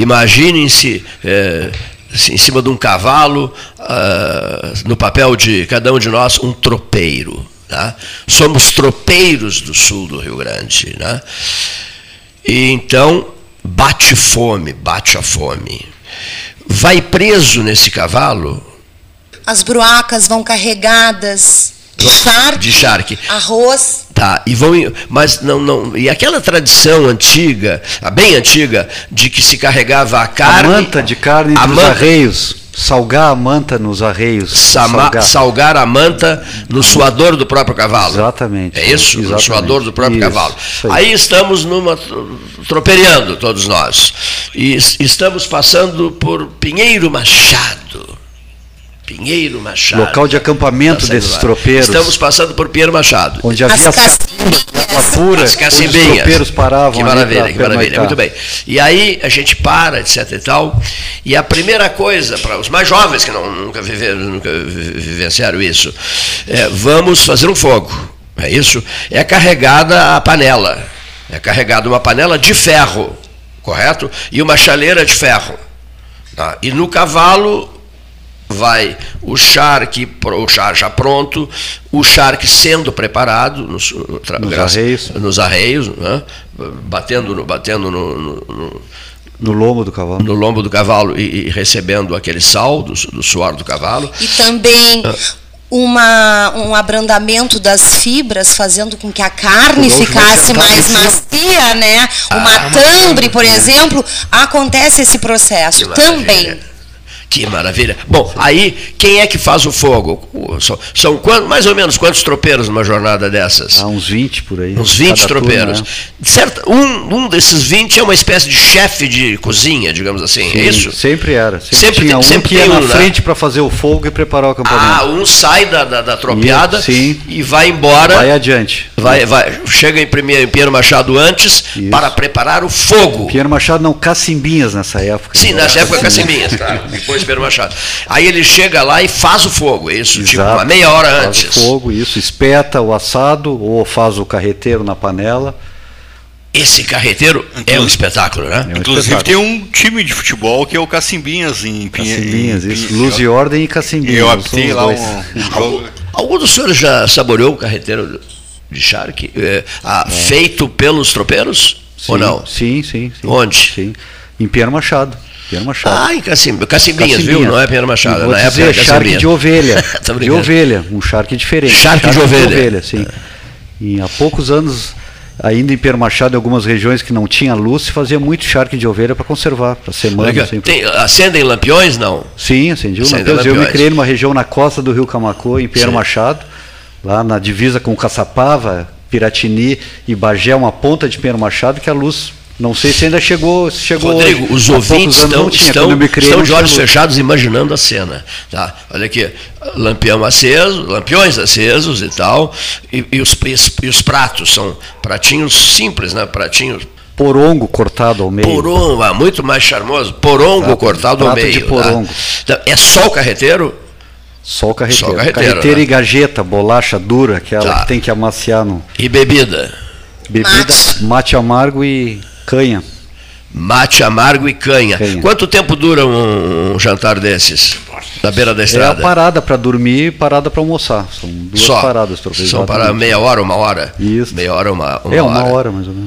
Imaginem-se é, em cima de um cavalo, ah, no papel de cada um de nós, um tropeiro. Tá? Somos tropeiros do sul do Rio Grande. Né? E então bate fome, bate a fome. Vai preso nesse cavalo. As bruacas vão carregadas charque, de charque. arroz. Tá, e vão, mas não, não, e aquela tradição antiga, bem antiga, de que se carregava a carne, a manta de carne a dos arreios, salgar a manta nos arreios, sama, salgar. salgar. a manta no suador do próprio cavalo. Exatamente. É isso, exatamente. no suador do próprio isso, cavalo. Aí. aí. estamos numa troperiando todos nós. E estamos passando por Pinheiro Machado. Pinheiro Machado. Local de acampamento desses lá. tropeiros. Estamos passando por Pinheiro Machado. Onde havia As uma pura, As onde os tropeiros paravam. Que maravilha, que maravilha. Muito bem. E aí a gente para, etc e tal. E a primeira coisa, para os mais jovens que não, nunca, viveram, nunca vivenciaram isso, é, vamos fazer um fogo. É isso? É carregada a panela. É carregada uma panela de ferro, correto? E uma chaleira de ferro. Tá? E no cavalo vai o charque, o char já pronto, o charque sendo preparado nos, nos arreios, nos arreios né? batendo, no, batendo no, no, no, lombo do cavalo. No lombo do cavalo e, e recebendo aquele sal do, do, suor do cavalo. E também. Ah. Uma, um abrandamento das fibras, fazendo com que a carne ficasse mais macia, né? O ah, matambre, por exemplo, acontece esse processo também. Que maravilha. Bom, aí quem é que faz o fogo? São, são quantos, mais ou menos quantos tropeiros numa jornada dessas? Ah, uns 20 por aí. Uns 20 tropeiros. Né? certo, um, um desses 20 é uma espécie de chefe de cozinha, digamos assim, é Sim, é isso? Sempre era. Sempre, sempre tinha tem, um sempre que ia um, na frente né? para fazer o fogo e preparar o acampamento. Ah, um sai da, da, da tropiada Sim. e vai embora. Vai adiante. Vai, vai, chega em, primeiro, em Pinheiro Machado antes isso. para preparar o fogo. Pinheiro Machado não, Cacimbinhas nessa época. Sim, nessa época Cacimbinhas, claro. Depois Pinheiro Machado. Aí ele chega lá e faz o fogo, é isso, Exato. tipo uma meia hora faz antes. O fogo, isso, espeta o assado ou faz o carreteiro na panela. Esse carreteiro é um espetáculo, né? É um Inclusive espetáculo. tem um time de futebol que é o Cacimbinhas em Cacimbinhas, em, isso. Luz e Ordem e Cacimbinhas. Eu lá dois. um, um algum, algum dos senhores já saboreou o carreteiro de charque é, ah, é. feito pelos tropeiros? Sim, ou não? Sim, sim, sim. Onde? Sim. Em Pinheiro Machado. Pinheiro Machado. Ah, Cacim, Cacimbinhas, viu? Não é Pinheiro Machado. Vou na dizer, charque de ovelha. de ovelha, um charque diferente. Charque, charque de ovelha. De ovelha sim. E há poucos anos, ainda em Pinheiro Machado, em algumas regiões que não tinha luz, se fazia muito charque de ovelha para conservar, para semana. Assim, Tem, acendem lampiões, não? Sim, acendiam lampiões. lampiões. Eu me criei numa região na costa do Rio Camacô, em Pinheiro sim. Machado, lá na divisa com Caçapava, Piratini e Bagé, uma ponta de Pinheiro Machado, que a luz não sei se ainda chegou. chegou Rodrigo, os ouvintes estão, tinha, estão, criei, estão de olhos fechados imaginando a cena. Tá? Olha aqui, lampião aceso, lampiões acesos e tal, e, e, os, e, os, pratos são pratinhos simples, né? Pratinhos porongo cortado ao meio. Porongo, ah, muito mais charmoso. Porongo prato, cortado ao meio. De porongo. Tá? É só o carreteiro? Só o carreteiro. Só o carreteiro, carreteiro né? e gajeta, bolacha dura, aquela tá. que tem que amaciar no. E bebida? Bebida, mate, mate amargo e Canha. Mate amargo e canha. canha. Quanto tempo dura um, um, jantar desses? Na beira da estrada? É a parada para dormir e parada para almoçar. São duas Só. paradas. São para meia hora, uma hora? Isso. Meia hora, uma, uma é, hora. uma hora mais ou menos.